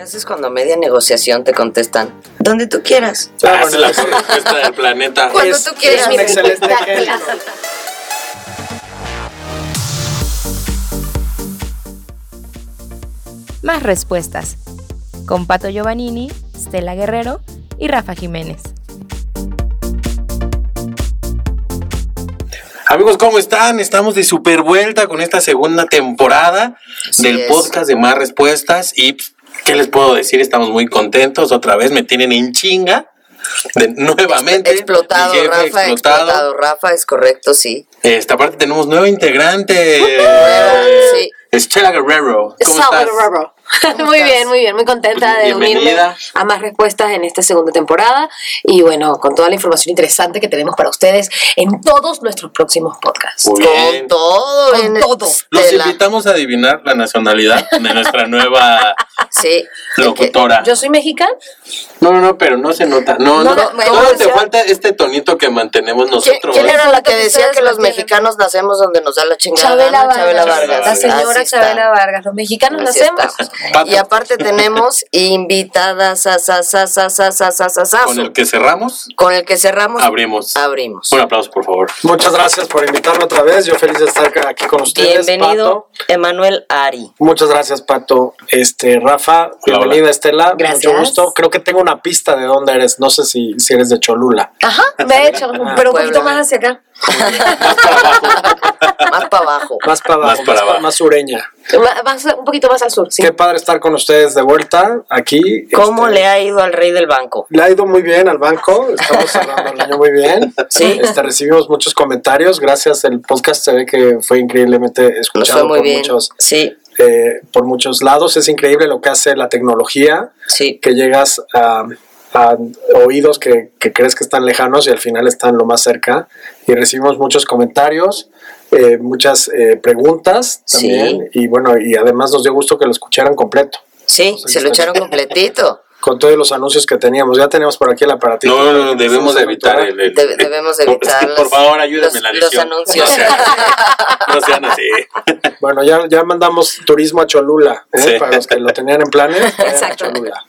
¿Qué haces cuando a media negociación te contestan? Donde tú quieras. Ah, es la respuesta del planeta. Cuando Es- tú quieras. es un excelente ejemplo. Más respuestas. Con Pato Giovannini, Stella Guerrero y Rafa Jiménez. Amigos, ¿cómo están? Estamos de super vuelta con esta segunda temporada Así del es. podcast de Más Respuestas. Y, pff, ¿qué les puedo decir? Estamos muy contentos. Otra vez me tienen en chinga. De, nuevamente. Explotado, jefe Rafa, explotado. explotado. Rafa, es correcto, sí. Esta parte tenemos nueva integrante. Sí. Estela Guerrero. ¿Cómo estás? Roro. Muy estás? bien, muy bien, muy contenta de unirme Bienvenida. a más respuestas en esta segunda temporada y bueno, con toda la información interesante que tenemos para ustedes en todos nuestros próximos podcasts. Muy Con bien. todo. Con en todo. Los Estela. invitamos a adivinar la nacionalidad de nuestra nueva Sí. locutora. Yo soy mexicana. No, no, no, pero no se nota. No, no, No, no. no, te falta este tonito que mantenemos ¿Quién, nosotros. quién era la que decía que los mexicanos nacemos donde nos da la chingada? Chabela? Vargas. La señora. Chabela Vargas. Los mexicanos nacemos. Y aparte tenemos invitadas a, Con el que cerramos. Con el que cerramos. Abrimos. Abrimos. Un aplauso, por favor. Muchas gracias por invitarme otra vez. Yo feliz de estar aquí con ustedes. Bienvenido, Emanuel Ari. Muchas gracias, Pato. Este, Rafa, hola, bienvenida, hola. Estela. Gracias. Mucho gusto. Creo que tengo una pista de dónde eres. No sé si, si eres de Cholula. Ajá, de hecho, ah, pero un poquito más hacia acá. Más para abajo. Más para abajo, Más para más, abajo. más sureña. Ma- más- un poquito más al sur, sí. Qué padre estar con ustedes de vuelta aquí. ¿Cómo Este, le ha ido al rey del banco? Le ha ido muy bien al banco, estamos cerrando el año muy bien. Sí. Este, recibimos muchos comentarios, gracias. El podcast se ve que fue increíblemente escuchado fue muy por bien. muchos, Sí, eh, por muchos lados. Es increíble lo que hace la tecnología, sí. que llegas a, a oídos que, que crees que están lejanos y al final están lo más cerca. Y recibimos muchos comentarios, eh, muchas eh, preguntas Sí. también. Y bueno, y además nos dio gusto que lo escucharan completo. Sí, se lo echaron completito. Con todos los anuncios que teníamos, ya tenemos por aquí el aparatito. No, no, no, debemos de evitar el. debemos de Por- evitar Por los- favor, ayúdame los- la los edición. anuncios. No sean, no sean así. Bueno, ya, ya mandamos turismo a Cholula, ¿eh? Sí. para los que lo tenían en planes. a Exacto. Cholula.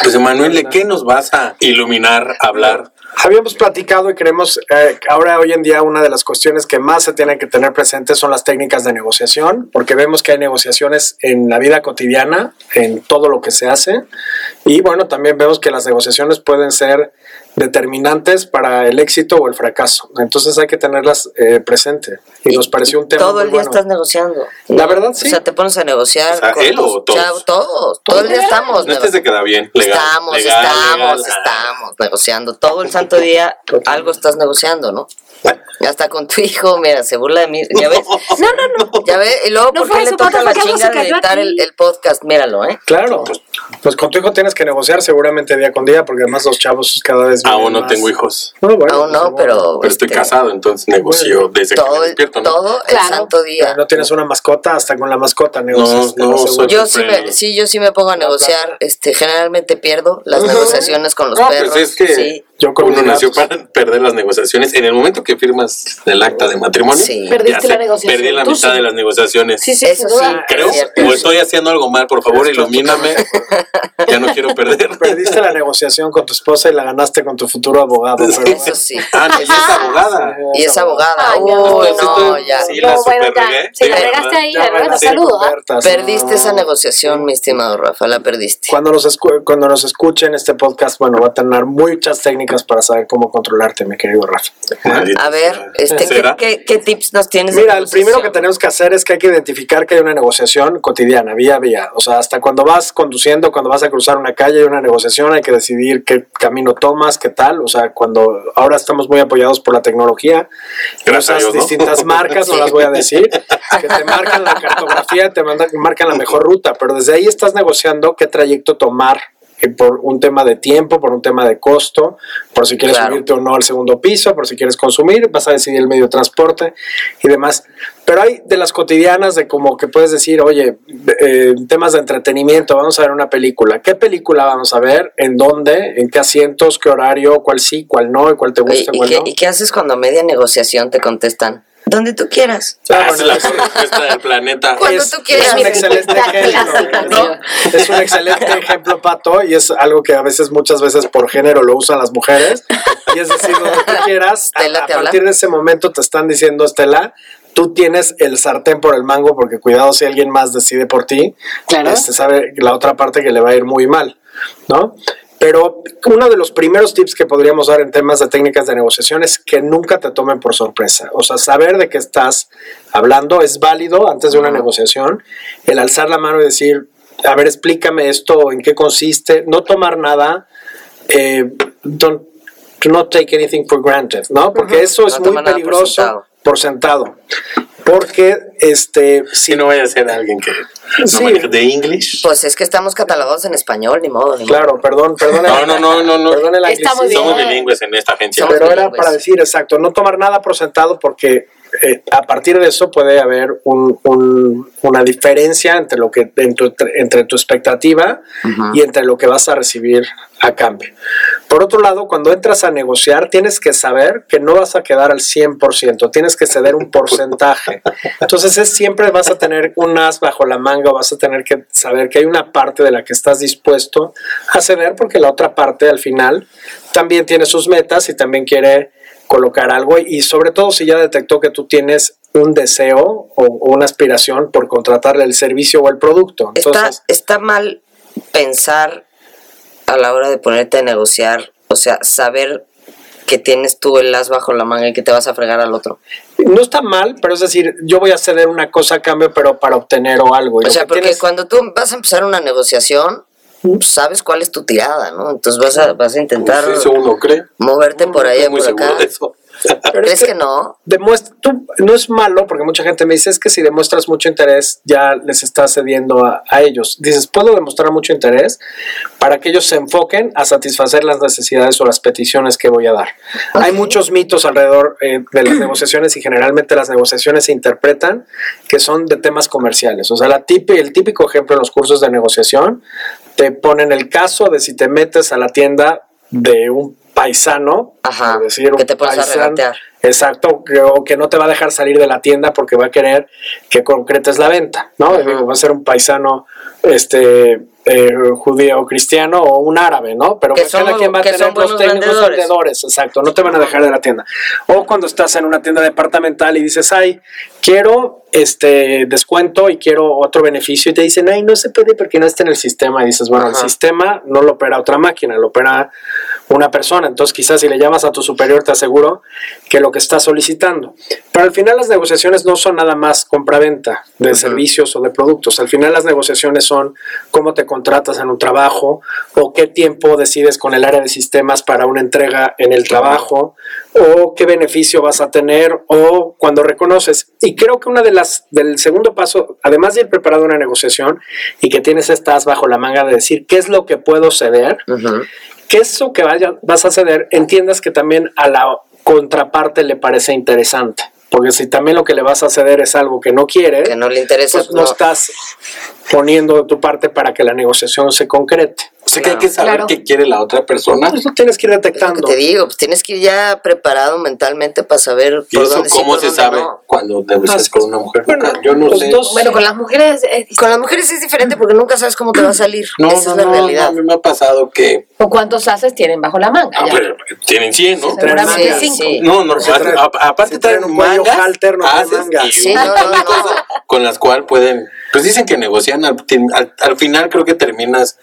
Pues, Emanuel, ¿de qué nos vas a iluminar, hablar? Habíamos platicado y creemos eh, ahora hoy en día una de las cuestiones que más se tienen que tener presentes son las técnicas de negociación, porque vemos que hay negociaciones en la vida cotidiana, en todo lo que se hace, y bueno, también vemos que las negociaciones pueden ser determinantes para el éxito o el fracaso. Entonces hay que tenerlas eh, presente. Y, nos pareció un tema Todo muy el día bueno. estás negociando. La verdad, sí. O sea, te pones a negociar. O sea, con él o tus todos. todos. Todo el día estamos. No se queda bien. Legal, estamos, legal, estamos, legal. estamos negociando. Todo el santo día algo estás negociando, ¿no? Bueno, Hasta con tu hijo, mira, se burla de mí. ¿Ya ves? No, no, no. ¿Ya ves? Y luego, No ¿por qué le toca la chinga de editar el, el podcast? Míralo, ¿eh? Claro. Pues con tu hijo tienes que negociar seguramente día con día, porque además los chavos cada vez Aún no más. tengo hijos. No, bueno, Aún no, pues, pero. Pero estoy este, casado, entonces negocio desde que me Todo, el- despierto. ¿no? todo el Claro. santo día. Pero no tienes una mascota, hasta con la mascota negocias. no, soy- Yo sí me, sí, yo sí me pongo a negociar. Este, generalmente pierdo las negociaciones con los No, perros. pues es que sí, Yo con uno nació para perder las negociaciones. En el momento que firmas el acta de matrimonio, Sí. Perdiste la negociación. Perdí la mitad sí. de las negociaciones. Sí, sí, Eso sí. Creo, Es o estoy haciendo algo mal, por favor, ilumíname. Ya no quiero perder. Perdiste la negociación con tu esposa y la ganaste con tu futuro abogado. Pero, Eso sí. Ah, no, y es abogada. Y es abogada. Uy, no, ya. sí, la No, bueno, ya. regué. Sí, la Sí, regaste ¿verdad? ahí, Ya bueno, bailaste saludo. con ¿ah? Perdiste esa negociación, mi estimado Rafa, la perdiste. Cuando nos, escu- cuando nos escuchen este podcast, bueno, va a tener muchas técnicas para saber cómo controlarte, mi querido Rafa. A ver, este, ¿qué, qué, qué tips nos tienes? Mira, el primero que tenemos que hacer es que hay que identificar que hay una negociación cotidiana, vía a vía. O sea, hasta cuando vas conduciendo, cuando vas a cruzar una calle, hay una negociación, hay que decidir qué camino tomas, qué tal. O sea, cuando ahora estamos muy apoyados por la tecnología, Gracias a usas Dios, ¿no? distintas marcas, no las voy a decir, que te marcan la cartografía, te mandan- marcan la mejor ruta, pero desde ahí estás negociando qué trayecto tomar por un tema de tiempo, por un tema de costo, por si quieres Claro. subirte o no al segundo piso, por si quieres consumir, vas a decidir el medio de transporte y demás. Pero hay de las cotidianas de como que puedes decir, oye, eh, temas de entretenimiento, vamos a ver una película. ¿Qué película vamos a ver? ¿En dónde? ¿En qué asientos? ¿Qué horario? ¿Cuál sí? ¿Cuál no? ¿Y cuál te gusta? ¿y, ¿Cuál qué, no? y qué haces cuando media negociación te contestan? Donde tú quieras. Ah, es la respuesta del planeta. Cuando es, tú quieras. es un excelente ejemplo. ¿no? Es un excelente ejemplo, Pato, y es algo que a veces, muchas veces por género lo usan las mujeres. Y es decir, donde tú quieras, a, Estela, a ¿te habla? partir de ese momento te están diciendo, Estela, tú tienes el sartén por el mango, porque cuidado si alguien más decide por ti, Claro. este sabe la otra parte que le va a ir muy mal, ¿no? Pero uno de los primeros tips que podríamos dar en temas de técnicas de negociación es que nunca te tomen por sorpresa. O sea, saber de qué estás hablando es válido antes de una negociación. El alzar la mano y decir, a ver, explícame esto, en qué consiste. No tomar nada. Eh, don't, do not take anything for granted, ¿no? Porque eso es No muy nada por peligroso sentado. por sentado. Porque, este, Si no vaya a ser alguien que no Sí. maneje de English. Pues es que estamos catalogados en español, ni modo. Ni Claro, perdón, perdón. No, no, no, no, no. Perdón el anglicismo. Somos bilingües en esta agencia. Somos Pero era para decir, exacto, no tomar nada por sentado porque eh, a partir de eso puede haber un- un- una diferencia entre lo que entre, entre tu expectativa y entre lo que vas a recibir a cambio. Por otro lado, cuando entras a negociar, tienes que saber que no vas a quedar al 100%, tienes que ceder un porcentaje. Entonces, es, siempre vas a tener un as bajo la manga, vas a tener que saber que hay una parte de la que estás dispuesto a ceder, porque la otra parte al final también tiene sus metas y también quiere colocar algo y sobre todo si ya detectó que tú tienes un deseo o, una aspiración por contratarle el servicio o el producto. Está, Entonces, está mal pensar a la hora de ponerte a negociar, o sea, saber que tienes tú el as bajo la manga y que te vas a fregar al otro. no está mal, pero es decir, yo voy a ceder una cosa a cambio, pero para obtener o algo. Y O sea, que porque tienes- cuando tú vas a empezar una negociación, sabes cuál es tu tirada, ¿no? Entonces vas a, vas a intentar Pues Eso uno cree. moverte por allá, Estoy muy por seguro acá. de eso. pero ¿Crees que no? demuestra, tú, no es malo, porque mucha gente me dice, es que si demuestras mucho interés, ya les estás cediendo a, a ellos. Dices, puedo demostrar mucho interés para que ellos se enfoquen a satisfacer las necesidades o las peticiones que voy a dar. Hay muchos mitos alrededor eh, de las negociaciones y generalmente las negociaciones se interpretan que son de temas comerciales. O sea, la típi- el típico ejemplo en los cursos de negociación, te ponen el caso de si te metes a la tienda de un paisano, Ajá, por decir, que te pones a. Exacto, que, o que no te va a dejar salir de la tienda porque va a querer que concretes la venta, ¿no? Va a ser un paisano este eh, judío o cristiano o un árabe, ¿no? Pero Que cada son- quien va a tener los técnicos vendedores. exacto, no te van a dejar de la tienda. O cuando estás en una tienda departamental y dices, ay, quiero este descuento y quiero otro beneficio y te dicen, ay, no se puede porque no está en el sistema. Y dices, bueno, el sistema no lo opera otra máquina, lo opera una persona. Entonces, quizás si le llamas a tu superior, te aseguro que lo que estás solicitando. Pero al final las negociaciones no son nada más compra-venta de servicios o de productos. Al final las negociaciones son cómo te contratas en un trabajo o qué tiempo decides con el área de sistemas para una entrega en el trabajo o qué beneficio vas a tener o cuando reconoces. Y creo que una de las del segundo paso, además de ir preparado a una negociación y que tienes estas bajo la manga de decir qué es lo que puedo ceder, Ujú. que eso que vaya, vas a ceder, entiendas que también a la contraparte le parece interesante. Porque si también lo que le vas a ceder es algo que no quiere, Que no le interesa. pues pues no no. estás poniendo de tu parte para que la negociación se concrete. O sea que hay que saber Claro. qué quiere la otra persona. Pues lo tienes que ir Es lo que detectando. te digo, pues tienes que ir ya preparado mentalmente para saber ¿Y por eso dónde sí, cómo por se dónde sabe no. cuando negocias con una mujer? Bueno, Yo no los sé. dos- Bueno, con las mujeres es Con las mujeres es diferente porque nunca sabes cómo te va a salir. No, Esa no, es la no, realidad. no, a mí me ha pasado que ¿O cuántos haces tienen bajo la manga? ah, pero tienen 100, ¿no? Seguramente cinco. Sí. No, no, aparte traen traen un mangas, halter, no haces Sí, cosas con las cuales pueden, pues dicen que negocian, al, al- al final creo que terminas,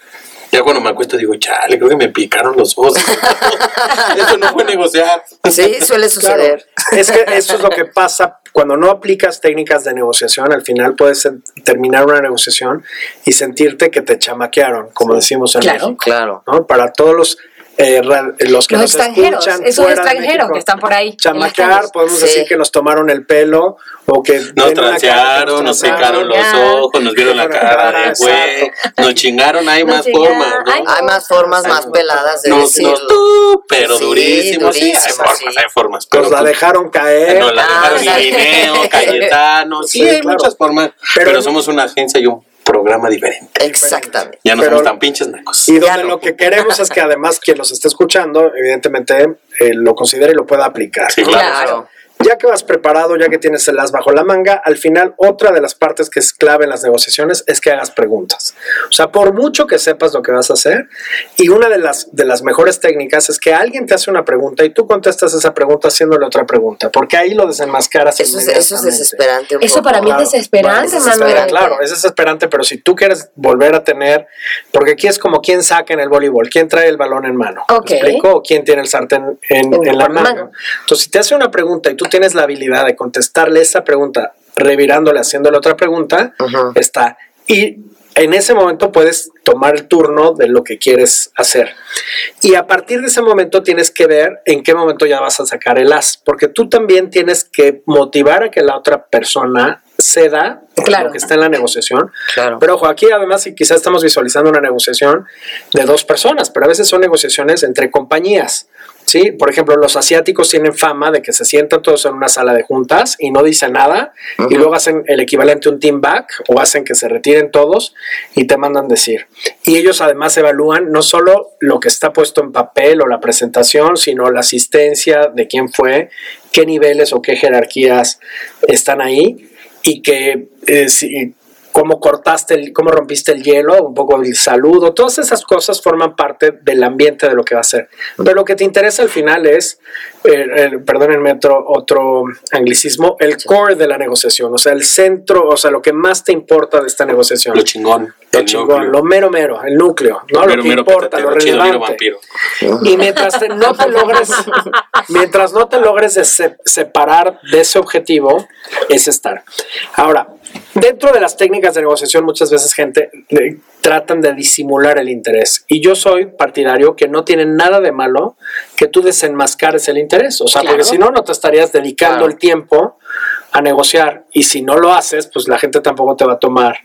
ya cuando me acuesto digo, chale, creo que me picaron los ojos. Eso no fue negociar. Sí, suele Claro, suceder. es que eso es lo que pasa cuando no aplicas técnicas de negociación. Al final puedes terminar una negociación y sentirte que te chamaquearon, como decimos en Claro. México. Claro. ¿no? Para todos los, eh, ra- los que Los nos extranjeros, escuchan esos fuera extranjeros México, que están por ahí. calles. podemos Sí. decir que nos tomaron el pelo o que Nos transearon, nos picaron los ojos, nos vieron la cara de güey, nos chingaron, hay Nos más chingaron, formas, Hay más formas más peladas de Nos, decirlo. nos tú, pero Sí, durísimo, sí, hay formas, hay formas. Pero Nos la pues, dejaron caer. nos la Ah, dejaron sí. Irineo, Cayetano, sí, hay muchas formas, pero, somos una agencia y un programa diferente. Exactamente. Ya no Pero- somos tan pinches nacos. Y donde no. lo que queremos es que además quien los esté escuchando, evidentemente, eh, lo considere y lo pueda aplicar. Sí, ¿no? claro. Claro. Ya que vas preparado, ya que tienes el as bajo la manga, al final otra de las partes que es clave en las negociaciones es que hagas preguntas. O sea, por mucho que sepas lo que vas a hacer, y una de las, de las mejores técnicas es que alguien te hace una pregunta y tú contestas esa pregunta haciéndole otra pregunta, porque ahí lo desenmascaras. Eso es, eso es desesperante. un Eso poco. para mí Claro, es desesperante, bueno, es Manuel. desesperante, Claro, es desesperante, pero si tú quieres volver a tener, porque aquí es como quién saca en el voleibol, quién trae el balón en mano, ¿me Ok. explico? O quién tiene el sartén en, En en la la mano. mano. Entonces, si te hace una pregunta y tú tienes la habilidad de contestarle esa pregunta, revirándole, haciéndole otra pregunta, está. Y en ese momento puedes tomar el turno de lo que quieres hacer. Y a partir de ese momento tienes que ver en qué momento ya vas a sacar el as, porque tú también tienes que motivar a que la otra persona ceda Claro. lo que está en la negociación. Claro. Pero ojo, aquí además y quizás estamos visualizando una negociación de dos personas, pero a veces son negociaciones entre compañías. ¿Sí? Por ejemplo, los asiáticos tienen fama de que se sientan todos en una sala de juntas y no dicen nada y luego hacen el equivalente a un team back o hacen que se retiren todos y te mandan decir. Y ellos además evalúan no solo lo que está puesto en papel o la presentación, sino la asistencia de quién fue, qué niveles o qué jerarquías están ahí y que eh, si- cómo cortaste, el, cómo rompiste el hielo, un poco el saludo, todas esas cosas forman parte del ambiente de lo que va a ser. Pero lo que te interesa al final es, eh, eh, perdónenme otro, otro anglicismo, el core de la negociación, o sea, el centro, o sea, lo que más te importa de esta negociación. Lo chingón. Lo el chingón, núcleo. lo mero mero, el núcleo, ¿no? Mero, lo que mero, importa, petatero, lo chido, relevante. Y mientras te- no te logres, mientras no te logres de se- separar de ese objetivo, es estar. Ahora, dentro de las técnicas de negociación, muchas veces gente eh, tratan de disimular el interés. Y yo soy partidario que no tiene nada de malo que tú desenmascares el interés. O sea, Claro. porque si no, no te estarías dedicando Claro. el tiempo a negociar y si no lo haces, pues la gente tampoco te va a tomar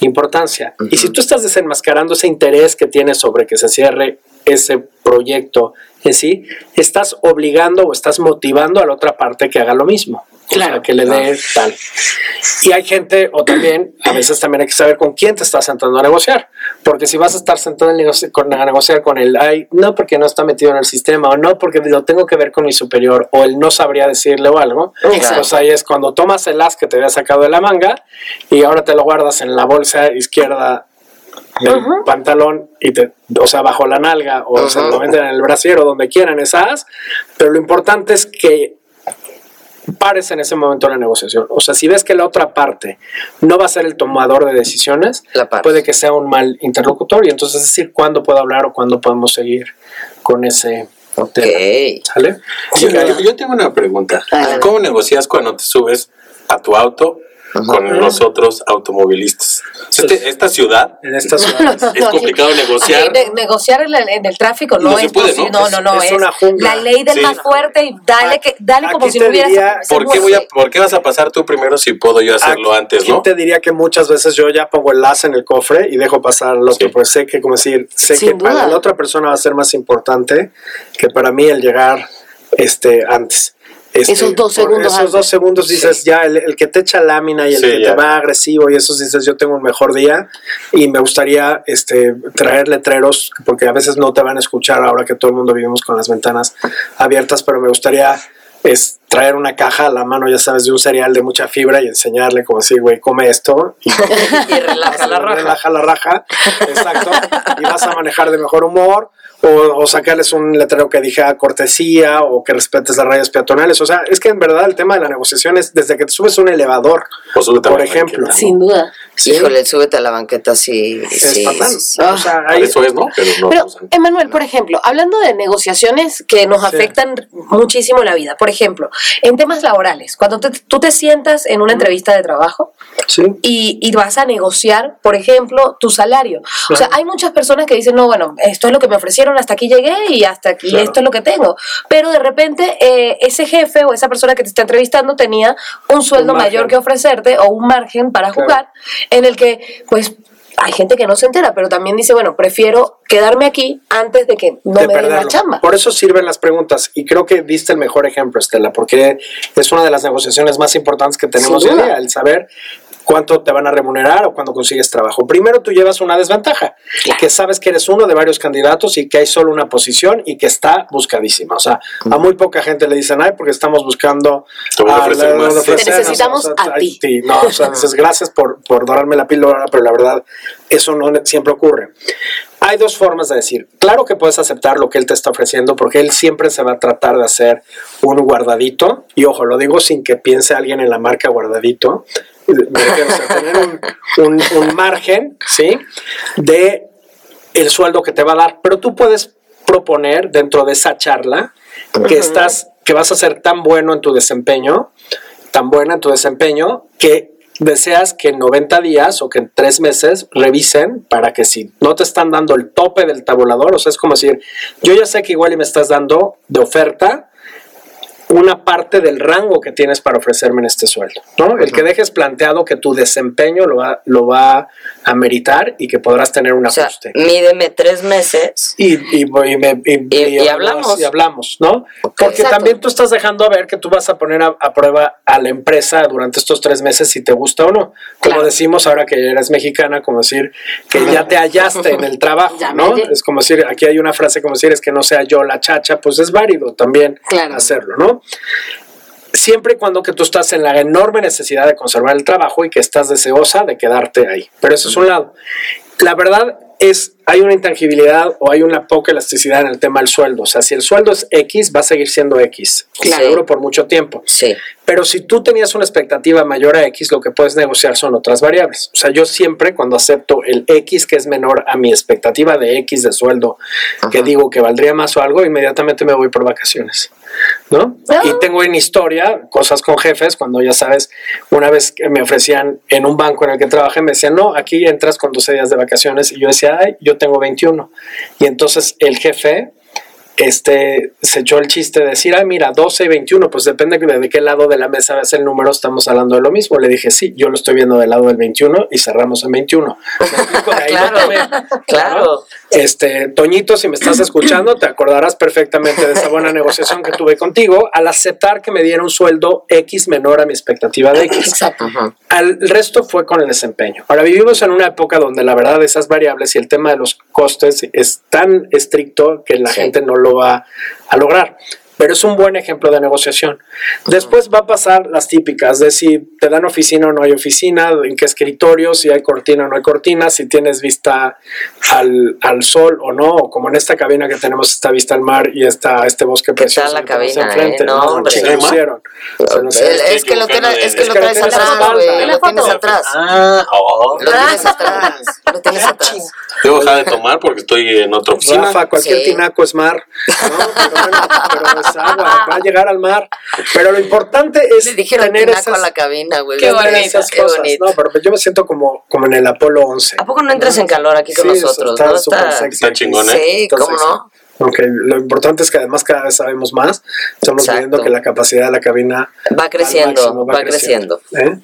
importancia. Y si tú estás desenmascarando ese interés que tienes sobre que se cierre ese proyecto en sí, estás obligando o estás motivando a la otra parte que haga lo mismo. O sea, Claro. que le dé tal. Y hay gente, o también, a veces también hay que saber con quién te estás sentando a negociar. Porque si vas a estar sentado a, negociar con el, ay, no porque no está metido en el sistema, o no porque lo tengo que ver con mi superior, o él no sabría decirle o algo, Exacto. pues ahí es cuando tomas el as que te había sacado de la manga y ahora te lo guardas en la bolsa izquierda del pantalón y te, o sea, bajo la nalga o se lo venden en el brasiero donde quieran esas, pero lo importante es que pares en ese momento la negociación. O sea, si ves que la otra parte no va a ser el tomador de decisiones, La puede que sea un mal interlocutor y entonces decir cuándo puedo hablar o cuándo podemos seguir con ese Ok. tema. ¿Sale? Yo, yo- yo tengo una pregunta. ¿Cómo negocias cuando te subes a tu auto con los otros automovilistas? Este- esta ciudad En esta ciudad. es complicado negociar. Ay, de- negociar en el, en el tráfico no, se es puede, posible. ¿no? No, no, es Es, una jungla. la ley del Sí. más fuerte y dale, que, dale como si no hubieras. ¿Por qué, voy a, ¿Por qué vas a pasar tú primero si puedo yo hacerlo antes, Aquí no? te diría que muchas veces yo ya pongo el as en el cofre y dejo pasar al otro, Sí. pues sé que, como decir, sé Sin que para duda. la otra persona va a ser más importante que para mí el llegar este, antes. Este, Esos dos por segundos Esos antes. dos segundos dices, ya, el, el que te echa lámina y el Sí, que ya. te va agresivo y esos dices, yo tengo un mejor día y me gustaría este, traer letreros, porque a veces no te van a escuchar ahora que todo el mundo vivimos con las ventanas abiertas, pero me gustaría es traer una caja a la mano, ya sabes, de un cereal de mucha fibra y enseñarle como así, güey, come esto y Y relaja la raja. relaja la raja, exacto, y vas a manejar de mejor humor, o, o sacarles un letrero que diga cortesía, o que respetes las rayas peatonales, o sea, es que en verdad el tema de la negociación es desde que te subes a un elevador, O súbete a por la ejemplo. Sin duda. ¿sí? Híjole, súbete a la banqueta, sí. es sí, fatal. sí, sí. O sea, Para hay- eso es, ¿no? Pero no Pero, usan. Emanuel, por ejemplo, hablando de negociaciones que nos Sí. afectan muchísimo la vida, por ejemplo, en temas laborales, cuando te- tú te sientas en una entrevista de trabajo sí. y, y vas a negociar, por ejemplo, tu salario. O sea, hay muchas personas que dicen, no, bueno, esto es lo que me ofrecieron, hasta aquí llegué y hasta aquí Claro. esto es lo que tengo. Pero de repente eh, ese jefe o esa persona que te está entrevistando tenía un sueldo Un mayor que ofrecerte o un margen para Claro. jugar en el que, pues, hay gente que no se entera, pero también dice, bueno, prefiero quedarme aquí antes de que no de me den la chamba. Por eso sirven las preguntas y creo que diste el mejor ejemplo, Estela, porque es una de las negociaciones más importantes que tenemos hoy día, el saber cuánto te van a remunerar o cuando consigues trabajo. Primero tú llevas una desventaja, que sabes que eres uno de varios candidatos y que hay solo una posición y que está buscadísima. O sea, a muy poca gente le dicen, ay, porque estamos buscando... Te voy a ofrecer la- Te necesitamos o sea, a ti. No, o sea, dices, gracias por, por dorarme la píldora, pero la verdad, eso no siempre ocurre. Hay dos formas de decir. Claro que puedes aceptar lo que él te está ofreciendo porque él siempre se va a tratar de hacer un guardadito. Y ojo, lo digo sin que piense alguien en la marca guardadito. Tener un, un- un margen, ¿sí? De el sueldo que te va a dar. Pero tú puedes proponer dentro de esa charla que estás, que vas a ser tan bueno en tu desempeño, tan buena en tu desempeño, que deseas que en 90 días o que en 3 meses revisen para que si no te están dando el tope del tabulador, o sea, es como decir, yo ya sé que igual y me estás dando de oferta una parte del rango que tienes para ofrecerme en este sueldo, ¿no? El que dejes planteado que tu desempeño lo va, lo va a meritar y que podrás tener un O sea, ajuste. mídeme tres meses. Y, y, y me- y- Y- y hablamos. Y hablamos, ¿no? Porque Exacto. también tú estás dejando a ver que tú vas a poner a, a prueba a la empresa durante estos tres meses si te gusta o no. Como Claro. decimos ahora que eres mexicana, como decir que ya te hallaste en el trabajo, ¿no? Es como decir, aquí hay una frase como decir, es que no sea yo la chacha, pues es válido también Claro. hacerlo, ¿no? Siempre y cuando que tú estás en la enorme necesidad de conservar el trabajo y que estás deseosa de quedarte ahí. Pero eso es un lado. La verdad es, hay una intangibilidad o hay una poca elasticidad en el tema del sueldo. O sea, si el sueldo es X, va a seguir siendo X. Claro. Seguro por mucho tiempo. Sí. Pero si tú tenías una expectativa mayor a X, lo que puedes negociar son otras variables. O sea, yo siempre cuando acepto el X que es menor a mi expectativa de X de sueldo, que digo que valdría más o algo, inmediatamente me voy por vacaciones. ¿No? Ah. Y tengo en historia cosas con jefes, cuando ya sabes, una vez que me ofrecían en un banco en el que trabajé, me decían, no, aquí entras con 12 días de vacaciones. Y yo decía, ay, yo tengo 21. Y entonces el jefe este, se echó el chiste de decir, ay, mira, 12 y 21, pues depende de, de qué lado de la mesa ves el número, estamos hablando de lo mismo. Le dije, sí, yo lo estoy viendo del lado del 21 y cerramos en 21. ¿Me explico? De ahí lo Claro, claro. Este, Toñito, si me estás escuchando, te acordarás perfectamente de esa buena negociación que tuve contigo al aceptar que me diera un sueldo X menor a mi expectativa de X. Exacto. Al el resto fue con el desempeño. Ahora vivimos en una época donde la verdad esas variables y el tema de los costes es tan estricto que la Sí. gente no lo va a lograr. Pero es un buen ejemplo de negociación. Después va a pasar las típicas de si te dan oficina o no hay oficina, en qué escritorio, si hay cortina o no hay cortina, si tienes vista al, al sol o no, o como en esta cabina que tenemos esta vista al mar y esta, este bosque precioso. la que tenemos cabina, enfrente, eh? No, hombre. Se nos Es, que lo traes, de- es que es lo que lo traes tienes atrás, güey. güey. Lo tienes atrás. Ah, oh. Lo tienes atrás. Lo tienes atrás. Debo dejar de tomar porque estoy en otra oficina. Rafa, cualquier Sí. tinaco es mar. ¿no? Pero, bueno, pero es agua, va a llegar al mar. Pero lo importante es Le dijeron tener tinaco esas, la cabina, güey. Qué bonito, esas qué cosas. bonito. No, pero yo me siento como, como en el Apolo 11. ¿A poco no entras en calor aquí con Sí, nosotros? está ¿no? súper sexy. Está chingón, ¿eh? Sí, Está ¿cómo sexy. no? Ok, lo importante es que además cada vez sabemos más. Estamos Exacto. viendo que la capacidad de la cabina Va creciendo, máximo, va creciendo. ¿eh?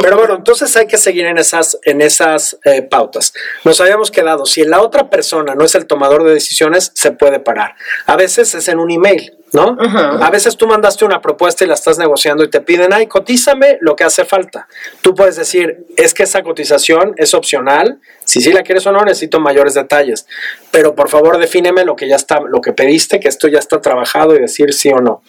Pero bueno, entonces hay que seguir en esas, en esas eh, pautas. Nos habíamos quedado, si la otra persona no es el tomador de decisiones, se puede parar. A veces es en un email, ¿no? A veces tú mandaste una propuesta y la estás negociando y te piden, ay, cotízame lo que hace falta. Tú puedes decir, es que esa cotización es opcional. Si sí la quieres o no, necesito mayores detalles. Pero por favor, defíneme lo que ya está, lo que pediste, que esto ya está trabajado y decir sí o no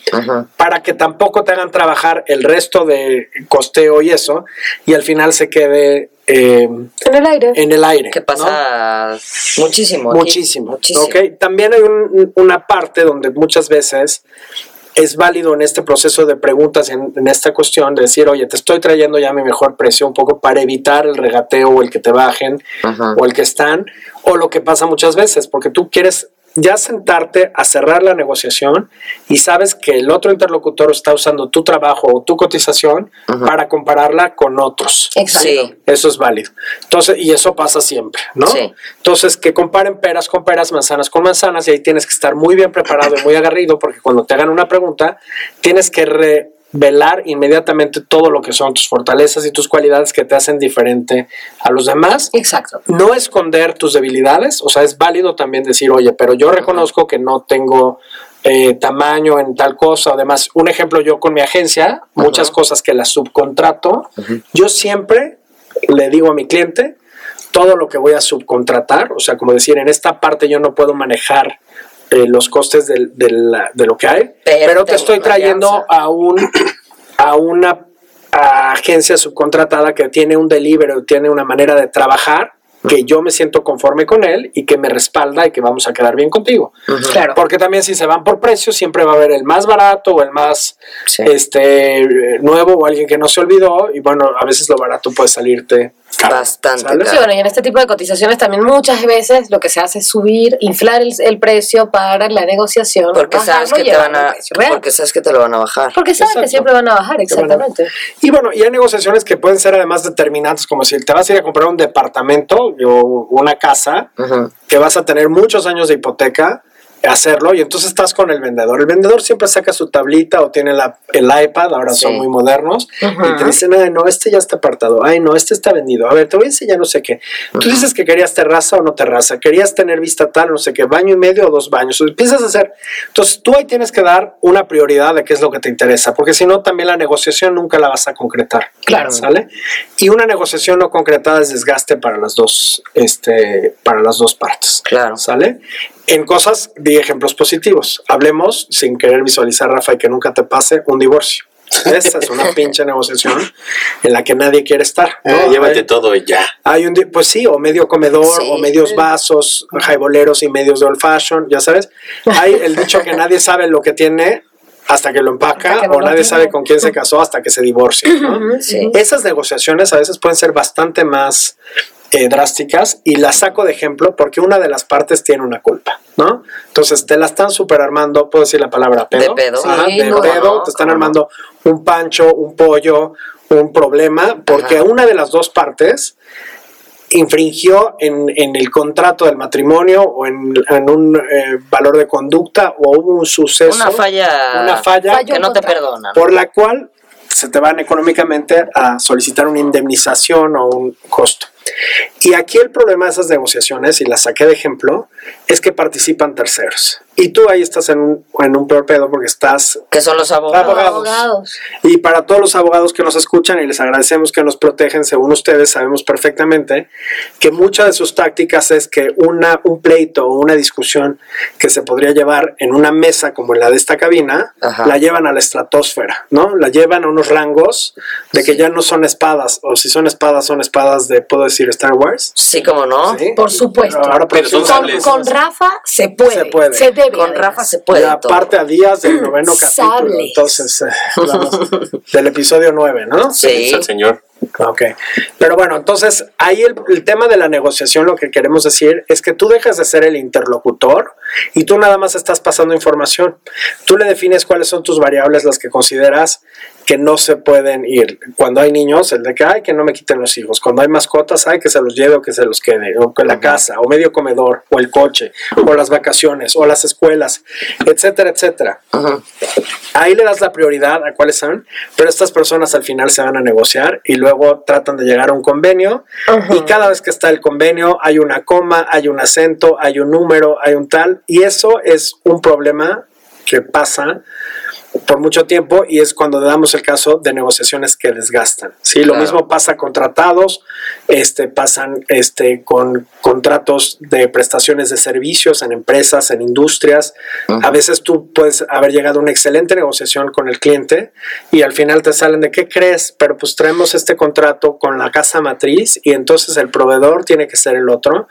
para que tampoco te hagan trabajar el resto de costeo y eso, y al final se quede eh, En el aire. en el aire. Que ¿no? pasa muchísimo. Muchísimo. Muchísimo. ¿ok? También hay un- una parte donde muchas veces es válido en este proceso de preguntas, en, en esta cuestión, de decir, oye, te estoy trayendo ya mi mejor precio un poco para evitar el regateo o el que te bajen Ajá. o el que están, o lo que pasa muchas veces, porque tú quieres ya sentarte a cerrar la negociación y sabes que el otro interlocutor está usando tu trabajo o tu cotización para compararla con otros. Exacto. Sí. Eso es válido. Entonces, y eso pasa siempre, ¿no? Sí. Entonces, que comparen peras con peras, manzanas con manzanas, y ahí tienes que estar muy bien preparado y muy agarrido, porque cuando te hagan una pregunta, tienes que revelar inmediatamente todo lo que son tus fortalezas y tus cualidades que te hacen diferente a los demás. Exacto. No esconder tus debilidades, o sea, es válido también decir, oye, pero yo reconozco que no tengo eh, tamaño en tal cosa. Además, un ejemplo, yo con mi agencia, muchas cosas que las subcontrato, yo siempre le digo a mi cliente todo lo que voy a subcontratar, o sea, como decir, en esta parte yo no puedo manejar eh, los costes del- del- de lo que hay, Pero pero, te estoy trayendo a un a una a agencia subcontratada que tiene un delivery, tiene una manera de trabajar que yo me siento conforme con él y que me respalda y que vamos a quedar bien contigo. Claro. Porque también si se van por precio, siempre va a haber el más barato o el más Sí. este eh, nuevo o alguien que no se olvidó. Y bueno, a veces lo barato puede salirte. Bastante ¿sale? Sí, caro. bueno, y en este tipo de cotizaciones también muchas veces lo que se hace es subir, inflar el, el precio para la negociación. Porque sabes que te van a, porque sabes que te lo van a bajar. Porque sabes que siempre van a bajar, exactamente. Y bueno, y hay negociaciones que pueden ser además determinantes, como si te vas a ir a comprar un departamento o una casa, que vas a tener muchos años de hipoteca, hacerlo, y entonces estás con el vendedor. El vendedor siempre saca su tablita o tiene la, el iPad, ahora son muy modernos, y te dicen, ay, no, este ya está apartado, ay, no, este está vendido, a ver, te voy a enseñar no sé qué. Tú dices que querías terraza o no terraza, querías tener vista tal, no sé qué, baño y medio o dos baños, empiezas a hacer. Entonces tú ahí tienes que dar una prioridad de qué es lo que te interesa, porque si no, también la negociación nunca la vas a concretar. Claro. ¿Sale? Y una negociación no concretada es desgaste para las dos, este, para las dos partes. Claro. ¿Sale? En cosas, di ejemplos positivos. Hablemos, sin querer visualizar, Rafa, y que nunca te pase un divorcio. Esta es una pinche negociación en la que nadie quiere estar. ¿no? Eh, llévate Hay- todo y ya. hay un, pues sí, o medio comedor, Sí. o medios vasos, jaiboleros y medios de old fashion, ya sabes. Hay el dicho que nadie sabe lo que tiene hasta que lo empaca, Hasta que no o lo nadie tiene. sabe con quién se casó hasta que se divorcia, ¿no? Sí. Esas negociaciones a veces pueden ser bastante más eh, drásticas y las saco de ejemplo porque una de las partes tiene una culpa, ¿no? Entonces te la están super armando, puedo decir la palabra pedo. De pedo. Ajá, Sí, de no, pedo, no, te están no. armando un pancho, un pollo, un problema, porque Ajá. una de las dos partes infringió en, en el contrato del matrimonio o en, en un eh, valor de conducta o hubo un suceso, Una falla. una falla que no te perdonan. por la cual se te van económicamente a solicitar una indemnización o un costo. Y aquí el problema de esas negociaciones, y las saqué de ejemplo, es que participan terceros. Y tú ahí estás en un, en un peor pedo porque estás Que son los abogados. Abogados. Abogados. y para todos los abogados que nos escuchan y les agradecemos que nos protegen, según ustedes sabemos perfectamente que muchas de sus tácticas es que una, un pleito o una discusión que se podría llevar en una mesa como en la de esta cabina, Ajá. la llevan a la estratosfera, ¿no? La llevan a unos rangos de que ya no son espadas, o si son espadas, son espadas de, puedo decir, Star Wars. Sí, como no. ¿Sí? Por supuesto. Pero ahora Pero son Con, Rafa se puede. Se puede. debe, Con. Rafa se puede. y todo. aparte a días del noveno capítulo, Sables. entonces, eh, vamos, del episodio 9, ¿no? Sí. El señor. Ok. Pero bueno, entonces ahí el, el tema de la negociación, lo que queremos decir es que tú dejas de ser el interlocutor y tú nada más estás pasando información. Tú le defines cuáles son tus variables, las que consideras que no se pueden ir. Cuando hay niños, el de que hay que no me quiten los hijos. Cuando hay mascotas, hay que se los lleve o que se los quede. O que la casa, o medio comedor, o el coche, o las vacaciones, o las escuelas, etcétera, etcétera. Ahí le das la prioridad a cuáles son, pero estas personas al final se van a negociar y luego tratan de llegar a un convenio y cada vez que está el convenio hay una coma, hay un acento, hay un número, hay un tal y eso es un problema que pasa por mucho tiempo y es cuando damos el caso de negociaciones que desgastan. Sí, lo mismo pasa con tratados, este pasan este con contratos de prestaciones de servicios en empresas, en industrias. A veces tú puedes haber llegado a una excelente negociación con el cliente y al final te salen de qué crees, pero pues traemos este contrato con la casa matriz y entonces el proveedor tiene que ser el otro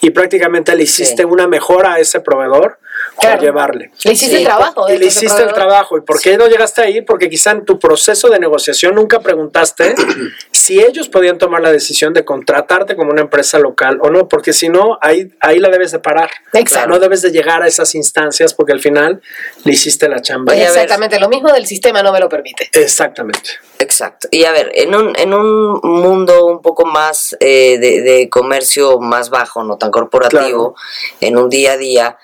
y prácticamente le hiciste Sí. una mejora a ese proveedor Claro. llevarle. Le hiciste Sí. el trabajo. Y le hiciste el trabajo. ¿Y por qué no llegaste ahí? Porque quizá en tu proceso de negociación nunca preguntaste si ellos podían tomar la decisión de contratarte como una empresa local o no, porque si no, ahí, ahí la debes de parar. Exacto. No debes de llegar a esas instancias porque al final le hiciste la chamba. Oye, ver. Exactamente, lo mismo del sistema no me lo permite. Exactamente. Exacto. Y a ver, en un, en un mundo un poco más eh, de, de comercio más bajo, no tan corporativo, en un día a día,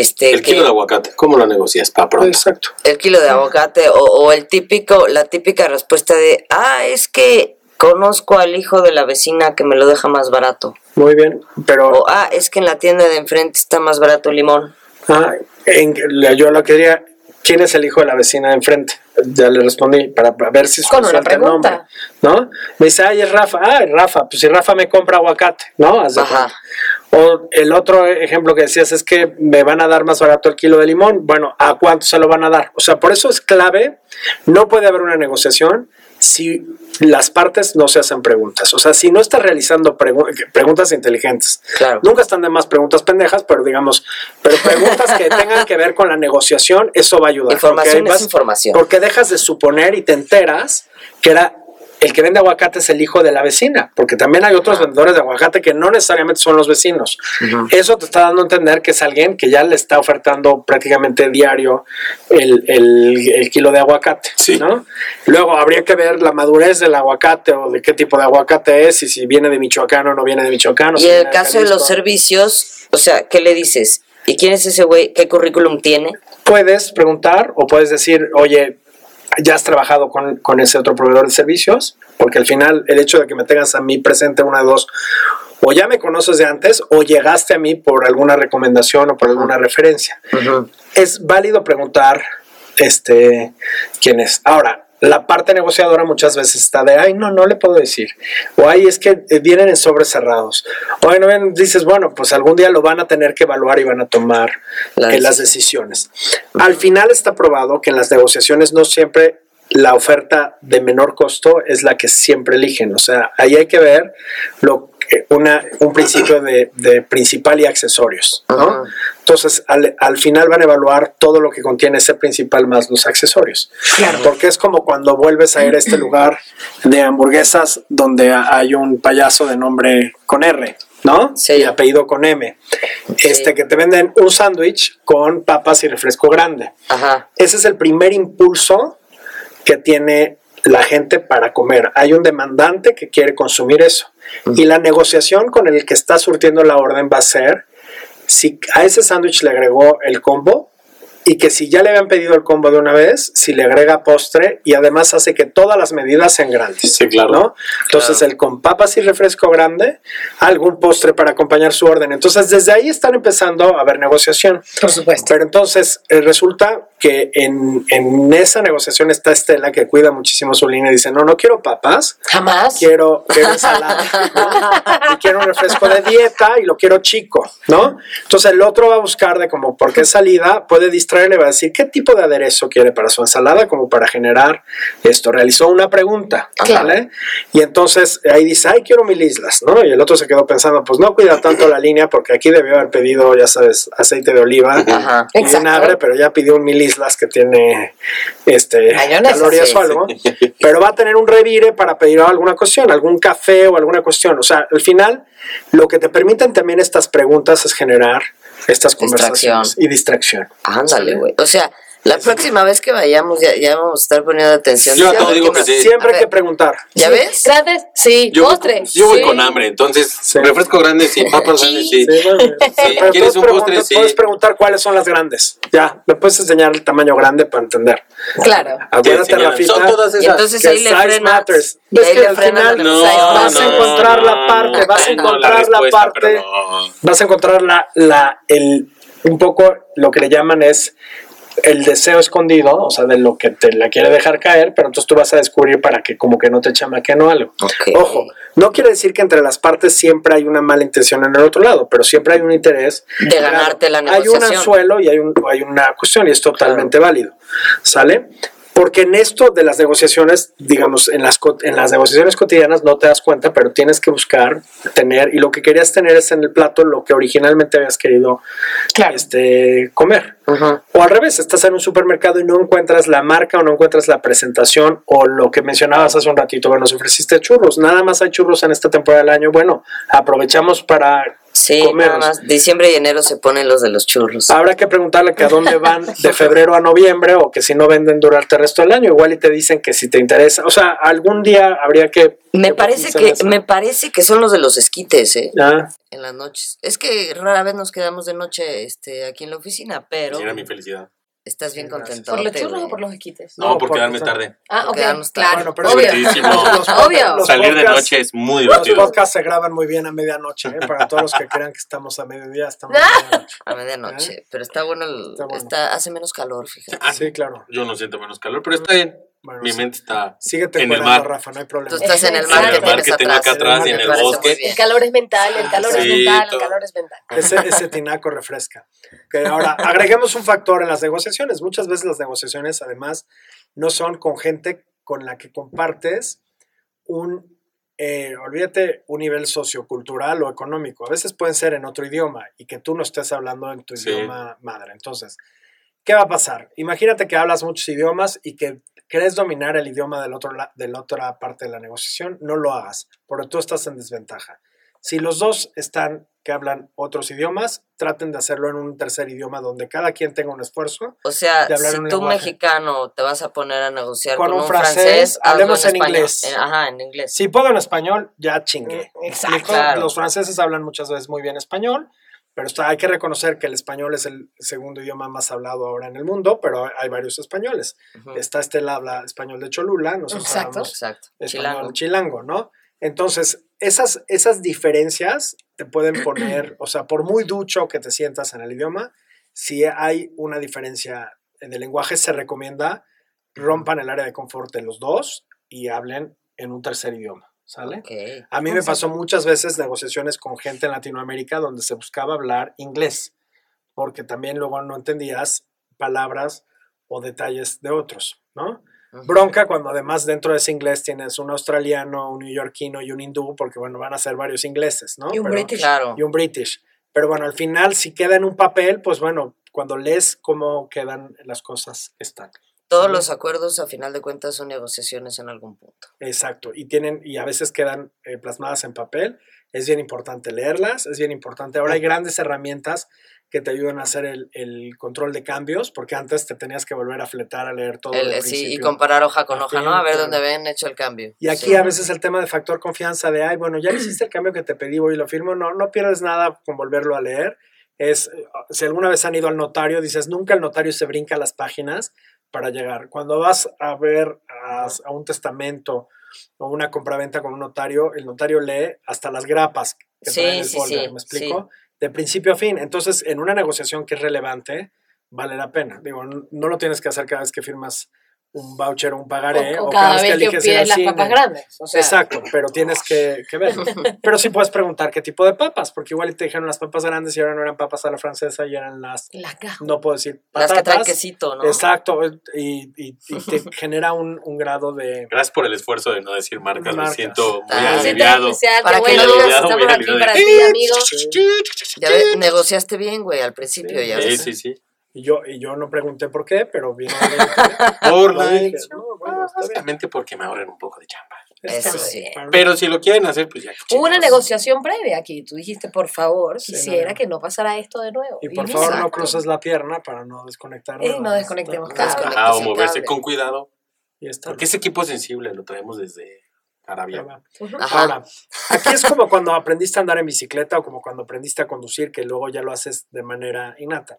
este, El que- kilo de aguacate, ¿cómo lo negocias para pronto? Exacto. el kilo de aguacate o, o el típico, la típica respuesta de, ah, es que conozco al hijo de la vecina que me lo deja más barato. Muy bien. Pero O, ah, es que en la tienda de enfrente está más barato el limón. ah, en- yo lo que diría, ¿quién es el hijo de la vecina de enfrente? ya le respondí para para ver si Con una suelta el nombre, pregunta. ¿no? Me dice, ay, es Rafa, ah, es Rafa, pues si Rafa me compra aguacate, ¿no? Ajá. O el otro ejemplo que decías es que me van a dar más barato el kilo de limón. Bueno, ¿a cuánto se lo van a dar? O sea, por eso es clave, no puede haber una negociación si las partes no se hacen preguntas. O sea, si no estás realizando pregu- preguntas inteligentes. Claro. Nunca están de más preguntas pendejas, pero digamos, pero preguntas que tengan que ver con la negociación, eso va a ayudar. Información porque es información. Porque dejas de suponer y te enteras que era el que vende aguacate es el hijo de la vecina, porque también hay otros vendedores de aguacate que no necesariamente son los vecinos. Eso te está dando a entender que es alguien que ya le está ofertando prácticamente diario el, el- el kilo de aguacate. Sí. ¿no? Luego habría que ver la madurez del aguacate o de qué tipo de aguacate es y si viene de Michoacán o no viene de Michoacán. o si Y en el caso de los Jalisco. servicios, o sea, ¿qué le dices? ¿Y quién es ese güey? ¿Qué currículum tiene? puedes preguntar o puedes decir, oye, ya has trabajado con, con ese otro proveedor de servicios, porque al final el hecho de que me tengas a mí presente una de dos, o ya me conoces de antes o llegaste a mí por alguna recomendación o por alguna referencia. Es válido preguntar este, quién es. Ahora, la parte negociadora muchas veces está de, ay, no, no le puedo decir. O ay, es que eh, vienen en sobres cerrados. O ay, no dices, bueno, pues algún día lo van a tener que evaluar y van a tomar La eh, las decisiones. Al final está probado que en las negociaciones no siempre la oferta de menor costo es la que siempre eligen. O sea, ahí hay que ver lo, una, un principio de, de principal y accesorios. ¿no? Entonces, al, al final van a evaluar todo lo que contiene ese principal más los accesorios. Claro. Porque es como cuando vuelves a ir a este lugar de hamburguesas donde hay un payaso de nombre con R, ¿no? Sí. Y apellido con M. Este, Sí. que te venden un sándwich con papas y refresco grande. Ajá. Ese es el primer impulso que tiene la gente para comer. Hay un demandante que quiere consumir eso. Y la negociación con el que está surtiendo la orden va a ser si a ese sándwich le agregó el combo y que si ya le habían pedido el combo de una vez, si le agrega postre y además hace que todas las medidas sean grandes. Sí, claro. ¿no? Entonces el con papas y refresco grande, algún postre para acompañar su orden. Entonces desde ahí están empezando a haber negociación. Por supuesto. Pero entonces eh, resulta que en, en esa negociación está Estela que cuida muchísimo su línea y dice, no, no quiero papas, Jamás. quiero, quiero ensalada, ¿no? y quiero un refresco de dieta y lo quiero chico, ¿no? Entonces el otro va a buscar de como, porque es salida, puede distraerle, va a decir, ¿qué tipo de aderezo quiere para su ensalada? Como para generar esto. Realizó una pregunta, Claro. ¿vale? Y entonces ahí dice, ay, quiero mil islas, ¿no? Y el otro se quedó pensando, pues no cuida tanto la línea porque aquí debió haber pedido, ya sabes, aceite de oliva Ajá. y vinagre, pero ya pidió un mil islas que tiene este calorías sí, o algo, pero va a tener un revire para pedir alguna cuestión, algún café o alguna cuestión. O sea, al final, lo que te permiten también estas preguntas es generar estas conversaciones Distracción. y distracción. Ándale, güey. O sea, la próxima vez que vayamos ya, ya vamos a estar poniendo atención. Yo a todo digo que sí. Siempre hay que preguntar. ¿Ya Sí. ves? Grandes, sí. Yo, voy- postre. yo voy sí. con hambre, entonces Sí. refresco grande sí, papas grandes sí. ¿quieres puedes un preguntar- postre? Sí. Puedes preguntar cuáles son las grandes. Ya, me puedes enseñar el tamaño grande para entender. Claro. Acuérdate, enseñan. Rafita. Son todas Y esas. entonces que ahí le size frenas. matters. y Ves ahí que le al frenas final No, vas a encontrar la parte, vas a encontrar la parte. vas a encontrar la, la, el, un poco lo que le llaman es el deseo escondido, o sea, de lo que te la quiere dejar caer, pero entonces tú vas a descubrir para que como que no te chamaquen o algo. Ojo, no quiere decir que entre las partes siempre hay una mala intención en el otro lado, pero siempre hay un interés De ganarte la Hay un negociación. anzuelo y hay, un, hay una cuestión y es totalmente válido, ¿sale? Porque en esto de las negociaciones, digamos, en las, en las negociaciones cotidianas no te das cuenta, pero tienes que buscar tener, y lo que querías tener es en el plato lo que originalmente habías querido Claro. este, comer. O al revés, estás en un supermercado y no encuentras la marca o no encuentras la presentación o lo que mencionabas hace un ratito, bueno, nos ofreciste churros, nada más hay churros en esta temporada del año, bueno, aprovechamos para Sí, comerlos. nada más. Diciembre y enero se ponen los de los churros. Habrá que preguntarle que a dónde van de febrero a noviembre o que si no venden durante el resto del año, igual y te dicen que si te interesa, o sea, algún día habría que... Me parece que, me parece que son los de los esquites, ¿eh? Ah, En las noches. Es que rara vez nos quedamos de noche este, aquí en la oficina, pero Era mi felicidad. Estás bien contento. ¿Por los churros o por los esquites? No, No, por por- quedarme tarde. Ah, ok, quedarnos claro. Bueno, pero obvio. Los- los Salir de noche es muy Los divertido. podcasts se graban muy bien a medianoche, ¿eh? para todos los que crean que estamos a mediodía, estamos a medianoche. A medianoche. Pero está bueno, el, Está está bueno. hace menos calor, fíjate. Ah, Sí, claro. Yo no siento menos calor, pero está bien. Bueno, Mi sí. mente está Síguete en el mar. Rafa, no hay problema. Tú estás en el En mar el que mar tienes que tengo atrás. acá atrás y en el muy bosque. El calor es mental, el calor es mental, el calor es mental. Ese, ese tinaco refresca. Ahora, agreguemos un factor en las negociaciones. Muchas veces las negociaciones, además, no son con gente con la que compartes un, eh, olvídate, un nivel sociocultural o económico. A veces pueden ser en otro idioma y que tú no estés hablando en tu Sí. idioma madre. Entonces, ¿qué va a pasar? Imagínate que hablas muchos idiomas y que crees dominar el idioma del otro de la otra parte de la negociación, no lo hagas, porque tú estás en desventaja. Si los dos están que hablan otros idiomas, traten de hacerlo en un tercer idioma donde cada quien tenga un esfuerzo. O sea, de hablar si un tú lenguaje. mexicano te vas a poner a negociar Con con, un francés, hablemos en inglés. En- ajá, en inglés. Si puedo en español, ya chingué. Mm, exacto. Los franceses hablan muchas veces muy bien español, pero está- hay que reconocer que el español es el segundo idioma más hablado ahora en el mundo, pero hay varios españoles. Está Estela habla español de Cholula, nosotros Exacto. hablamos Exacto. español Chilango. chilango, ¿no? Entonces, esas, esas diferencias te pueden poner, o sea, por muy ducho que te sientas en el idioma, si hay una diferencia en el lenguaje, se recomienda rompan el área de confort de los dos y hablen en un tercer idioma, ¿sale? A mí me pasó muchas veces negociaciones con gente en Latinoamérica donde se buscaba hablar inglés, porque también luego no entendías palabras o detalles de otros, ¿no? Bronca cuando además dentro de ese inglés tienes un australiano, un neoyorquino y un hindú, porque bueno, van a ser varios ingleses, ¿no? Y un Pero- british. Claro. y un british. Pero bueno, al final, si queda en un papel, pues bueno, cuando lees cómo quedan las cosas, están. Todos Sí. los acuerdos, a final de cuentas, son negociaciones en algún punto. Exacto. Y tienen, y a veces quedan eh, plasmadas en papel. Es bien importante leerlas, es bien importante. Ahora hay grandes herramientas que te ayudan a hacer el, el control de cambios, porque antes te tenías que volver a fletar a leer todo. El- sí, y comparar hoja con hoja, ¿no? A ver dónde ven hecho el cambio. Y aquí Sí. a veces el tema de factor confianza de, ay, bueno, ya hiciste el cambio que te pedí, voy y lo firmo. No, no pierdes nada con volverlo a leer. Es, eh, si alguna vez han ido al notario, dices, nunca el notario se brinca las páginas para llegar. Cuando vas a ver a, a un testamento o una compraventa con un notario, el notario lee hasta las grapas que Sí, traen el sí, sí, ¿me explico? De principio a fin. Entonces, en una negociación que es relevante, vale la pena. Digo, no lo tienes que hacer cada vez que firmas un voucher o un pagaré o, o cada vez que eliges pides las cine. papas grandes. O sea, Exacto, pero tienes que, que verlo. Pero sí puedes preguntar qué tipo de papas, porque igual te dijeron las papas grandes y ahora no eran papas a la francesa y eran las, La caja. no puedo decir, Las patatas. que traen quesito, ¿no? Exacto, y, y- y te genera un, un grado de... Gracias por el esfuerzo de no decir marcas. Me Marcas. siento muy Ah, Sí, aliviado. especial, Para que no digas, estamos muy aquí para ti, amigo. Ya negociaste bien, güey, al principio. ya Sí, sí, sí. Y yo, y yo no pregunté por qué, pero bien. Por la dije, elección. no, bueno, bien. Obviamente porque me ahorren un poco de chamba. Eso sí. Pero si lo quieren hacer, pues ya. Hubo una negociación previa aquí. Tú dijiste, por favor, Sí, quisiera no, no. que no pasara esto de nuevo. Y por favor no cruces la pierna para no desconectar. Y no desconectemos Ah, o moverse cable. con cuidado. Y está. Porque ese equipo sensible lo traemos desde Arabia. Ajá. Ahora, aquí es como cuando aprendiste a andar en bicicleta o como cuando aprendiste a conducir, que luego ya lo haces de manera innata.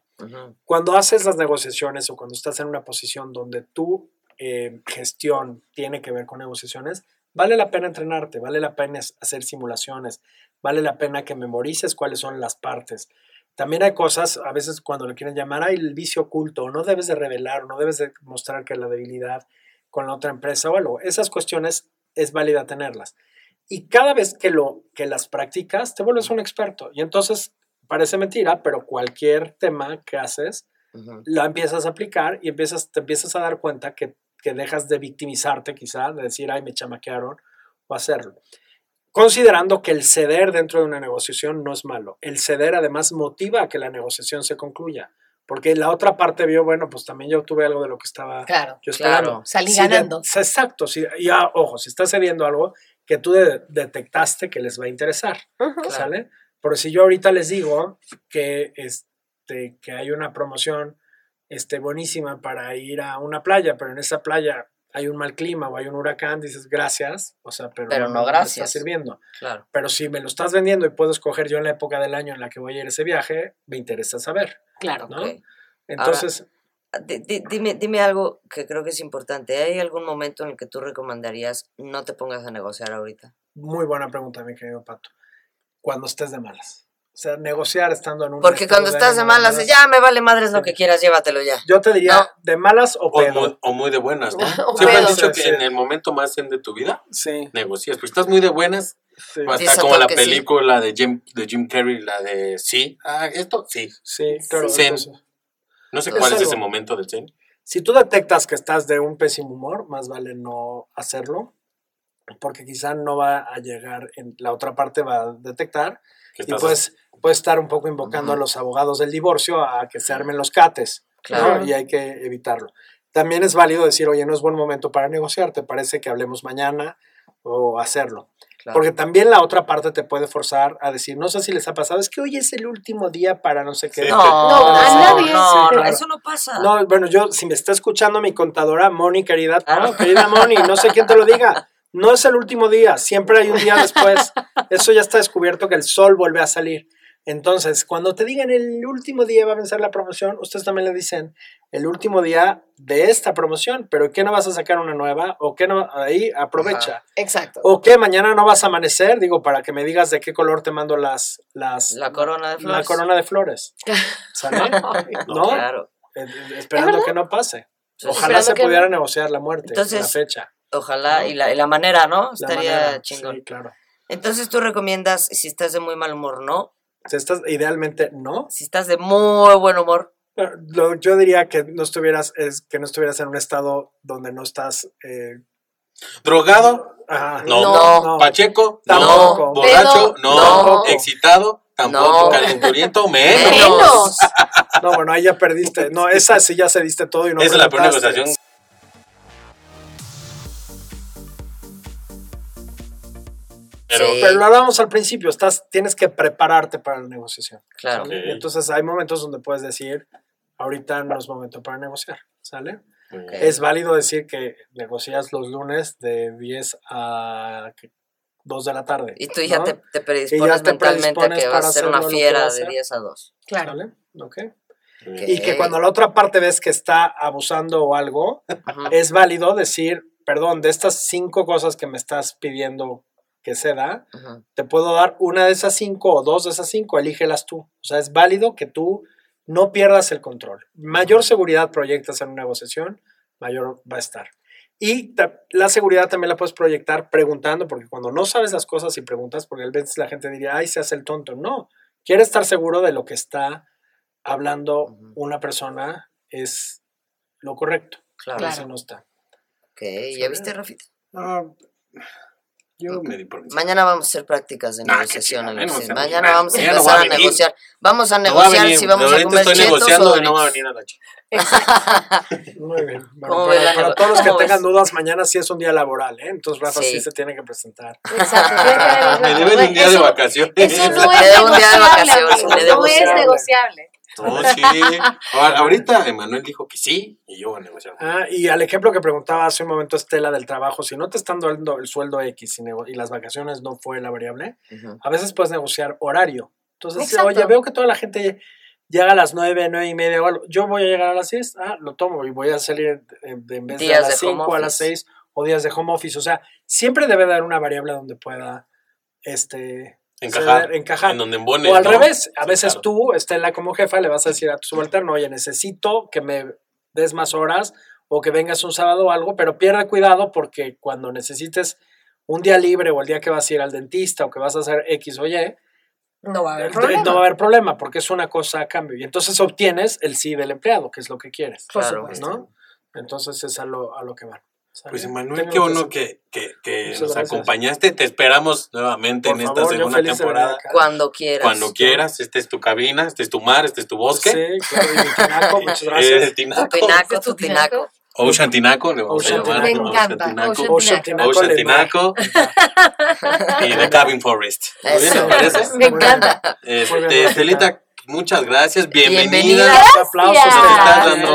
Cuando haces las negociaciones o cuando estás en una posición donde tu eh, gestión tiene que ver con negociaciones, vale la pena entrenarte, vale la pena hacer simulaciones, vale la pena que memorices cuáles son las partes. También hay cosas, a veces cuando le quieren llamar, hay el vicio oculto, o no debes de revelar, no debes de mostrar que la debilidad con la otra empresa o algo. Esas cuestiones es válida tenerlas. Y cada vez que, lo, que las practicas, te vuelves un experto. Y entonces, parece mentira, pero cualquier tema que haces, Ujú. la empiezas a aplicar y empiezas, te empiezas a dar cuenta que, que dejas de victimizarte quizá, de decir, ay, me chamaquearon, o hacerlo. Considerando que el ceder dentro de una negociación no es malo. El ceder además motiva a que la negociación se concluya. Porque la otra parte vio, bueno, pues también yo obtuve algo de lo que estaba Claro. yo Claro. esperando. Salí Si de- ganando. exacto. Si, ya, ojo, si estás cediendo algo que tú de- detectaste que les va a interesar. Claro. ¿Sale? Pero si yo ahorita les digo que, este, que hay una promoción este, buenísima para ir a una playa, pero en esa playa hay un mal clima o hay un huracán, dices gracias, o sea, pero, Pero no me gracias. está sirviendo. Claro. Pero si me lo estás vendiendo y puedo escoger yo en la época del año en la que voy a ir ese viaje, me interesa saber, Claro. ¿no? Ok. Entonces, di- di- dime, dime algo que creo que es importante. ¿Hay algún momento en el que tú recomendarías no te pongas a negociar ahorita? Muy buena pregunta, mi querido Pato. Cuando estés de malas. O sea, negociar estando en un. Porque cuando estás de ánimo malas, ya me vale madres lo que quieras, llévatelo ya. Yo te diría, No. de malas o O pedo. muy, o muy de buenas, ¿no? O Siempre han dicho Sí, que sí. en el momento más zen de tu vida, Sí, negocias. Pues estás muy de buenas, sí, hasta como la Toque, sí. película de Jim, de Jim Carrey, la de sí. Ah, esto sí. sí, claro. Zen. No sé Es cuál es ese momento del zen. Si tú detectas que estás de un pésimo humor, más vale no hacerlo, porque quizá no va a llegar, en, la otra parte va a detectar y pues puede estar un poco invocando a los abogados del divorcio a que se armen los cates, ¿no? Claro. Y hay que evitarlo. También es válido decir, oye, no es buen momento para negociar, ¿te parece que hablemos mañana o hacerlo? Claro. Porque también la otra parte te puede forzar a decir, no sé si les ha pasado, es que hoy es el último día para no sé qué. Sí. No, No, a nadie. no, no, eso no pasa. No, bueno, yo, si me está escuchando mi contadora, Moni, querida, Ah. no, querida Moni, no sé quién te lo diga. No es el último día, siempre hay un día después. Eso ya está descubierto que el sol vuelve a salir. Entonces, cuando te digan el último día va a vencer la promoción, ustedes también le dicen el último día de esta promoción, pero ¿qué no vas a sacar una nueva? ¿O qué no? Ahí aprovecha. Exacto. ¿O qué? Mañana no vas a amanecer, digo, para que me digas de qué color te mando las... las La corona de La flores. corona de flores. ¿Sale? ¿No? Claro. Eh, eh, Esperando que no pase. Ojalá se que pudiera no. negociar la muerte, Entonces, la fecha. Ojalá, y la, y la manera, ¿no? La Estaría manera. chingón. Sí, claro. Entonces tú recomiendas, si estás de muy mal humor, no. Si estás, idealmente no. Si estás de muy buen humor, lo- yo diría que no estuvieras, es que no estuvieras en un estado donde no estás. eh, ¿Drogado? ajá, No. No. ¿Pacheco? Tampoco. No. ¿Borracho? No. no. ¿Excitado? Tampoco. No. ¿Calenturiento? Menos. Menos. No, bueno, ahí ya perdiste. No, esa sí ya se diste todo y no Esa es la peor preguntaste. Pero, Sí. Pero lo hablábamos al principio, estás, tienes que prepararte para la negociación. claro. entonces hay momentos donde puedes decir, ahorita no es momento para negociar, ¿sale? Es válido decir que negocias los lunes de 10 a 2 de la tarde. Y tú ya ¿no? te, te Y ya predispones te mentalmente a predispones que vas para a ser una fiera de hacer. 10 a 2. Claro. ¿Sale? ¿Ok? Ok. Y que cuando la otra parte ves que está abusando o algo, es válido decir, perdón, de estas cinco cosas que me estás pidiendo que se da, Ujú. te puedo dar una de esas cinco o dos de esas cinco, elígelas tú. O sea, es válido que tú no pierdas el control. Mayor seguridad proyectas en una negociación, mayor va a estar. Y la seguridad también la puedes proyectar preguntando, porque cuando no sabes las cosas y preguntas, porque a veces la gente diría, ay, se hace el tonto. No, quiere estar seguro de lo que está hablando una persona es lo correcto. Claro. Eso no está. Ok, ¿ya viste, Rafita? no, yo me di por. Mañana vamos a hacer prácticas de Nah, qué negociación. no sé, Mañana vamos a empezar a negociar. Vamos a No va a negociar venir, si vamos a comer estoy chetos negociando o y no va a venir a la chica. Muy bien. Bueno, ¿Cómo para, todos los que tengan ves? dudas, mañana sí es un día laboral, ¿eh? Entonces Rafa sí, Sí. se tiene que presentar. Exacto. Me deben un día de vacaciones. Eso no Me debo un día de vacaciones, No es negociable. No, sí. Ahora, ahorita Emanuel dijo que sí y yo voy a negociar. Ah, y al ejemplo que preguntaba hace un momento Estela del trabajo, si no te están dando el sueldo X y, y las vacaciones no fue la variable, a veces puedes negociar horario. Entonces, Exacto. oye, veo que toda la gente llega a las nueve, nueve y media o algo. Yo voy a llegar a las 6, ah, lo tomo y voy a salir en, en vez de a las de home 5 a las office. 6 o días de home office. O sea, siempre debe haber una variable donde pueda este, Encajar. ceder, encajar. En donde embone. O al ¿no? revés, a Sí, veces claro. tú, Estela, como jefa, le vas a decir a tu subalterno, oye, necesito que me des más horas o que vengas un sábado o algo, pero pierde cuidado porque cuando necesites un día libre o el día que vas a ir al dentista o que vas a hacer X o Y, No va a haber eh, problema. no va a haber problema porque es una cosa a cambio. Y entonces obtienes el sí del empleado, que es lo que quieres. Claro. ¿no? Entonces es a lo, a lo que van. Pues Emanuel, qué bueno que- que, que, nos gracias. acompañaste. Te esperamos nuevamente Por en esta favor, yo segunda temporada. Cuando quieras. Cuando quieras, esta es tu cabina, este es tu mar, este es tu bosque. Sí, claro, y tinaco, muchas Eh, gracias. tinaco. Tu tinaco, ¿Es tu tinaco. Ocean Tinaco, le vamos Ocean a llamar. Tinaco. Me encanta, Ocean Ocean Tinaco. Ocean Tinaco. Tinaco. y The Cabin Forest. Muy bien, Eso. ¿te parece? Me encanta. Este, Estelita, muchas gracias. Bienvenida. Bienvenida. Aplausos. Nos estás dando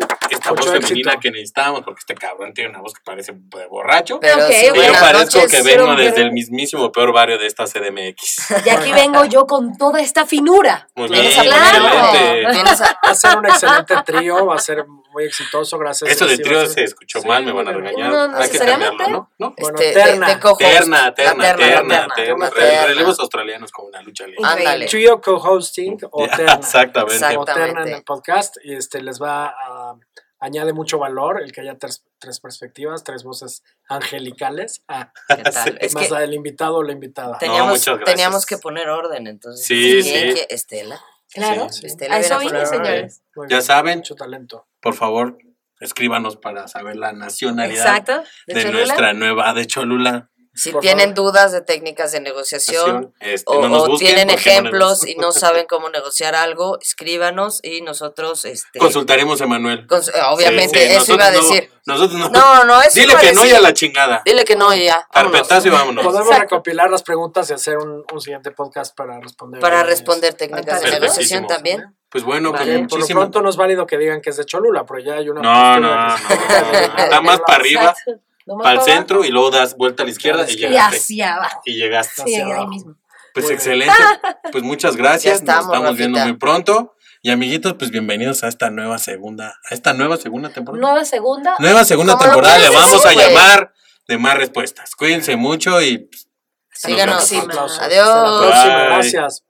la voz Mucho femenina éxito. que necesitamos, porque este cabrón tiene una voz que parece de borracho. Pero Ok, sí, y yo parezco noches. que vengo pero- desde el mismísimo peor barrio de esta CDMX. Y aquí vengo yo con toda esta finura. Muy bien, Vienes a poner Claro. excelente. Vienes a- Va a ser un excelente trío, va a ser muy exitoso, gracias. Eso de sí, trío se escuchó mal, me van a regañar. No Hay que cambiarlo, ¿no? ¿No? Bueno, este, terna. de, de co-host. Terna, terna, terna, terna, terna. terna. Relevos australianos con una lucha libre. Ándale. Trío co-hosting o terna. Exactamente. O terna en el podcast y este les va a añade mucho valor el que haya tres, tres perspectivas, tres voces angelicales. Ah, ¿Qué tal? Es más que el invitado o la invitada. teníamos, teníamos que poner orden, entonces. Sí, ¿quién sí. Estela. Claro. Sí, Estela A eso vine, señores. Ya saben, Mucho talento. por favor, escríbanos para saber la nacionalidad Exacto. de, Cholula. nuestra nueva de Cholula. Si Por tienen favor. dudas de técnicas de negociación Este, o, no tienen no ejemplos y no saben cómo negociar algo, escríbanos y nosotros, este, Consultaremos a Manuel. cons- obviamente, Sí, sí, eso iba a no, decir. nosotros no. No, no, eso Dile iba a que no y a la chingada. Dile que no y ya. vámonos. Carpetazo y vámonos. Podemos Exacto. recopilar las preguntas y hacer un, un siguiente podcast para responder. Para eh, responder técnicas de negociación también. Pues bueno, Vale. pues por lo pronto no es válido que digan que es de Cholula, pero ya hay una. No, no, que- no. Está más para arriba, Exacto. No más para el para centro y luego das vuelta a la izquierda y. Y llegaste. hacia abajo. Y llegaste. Sí, Hacia ahí mismo. Pues Muy excelente. Pues muchas gracias. Ya estamos, Nos estamos viendo muy pronto. Y amiguitos, pues bienvenidos a esta nueva segunda, a esta nueva segunda temporada. Nueva segunda. Nueva segunda ¿Cómo lo temporada le vamos a llamar de más respuestas. Cuídense mucho y pues, Síganos. Nos vemos. Aplausos. Adiós. Hasta la próxima. Bye. Gracias.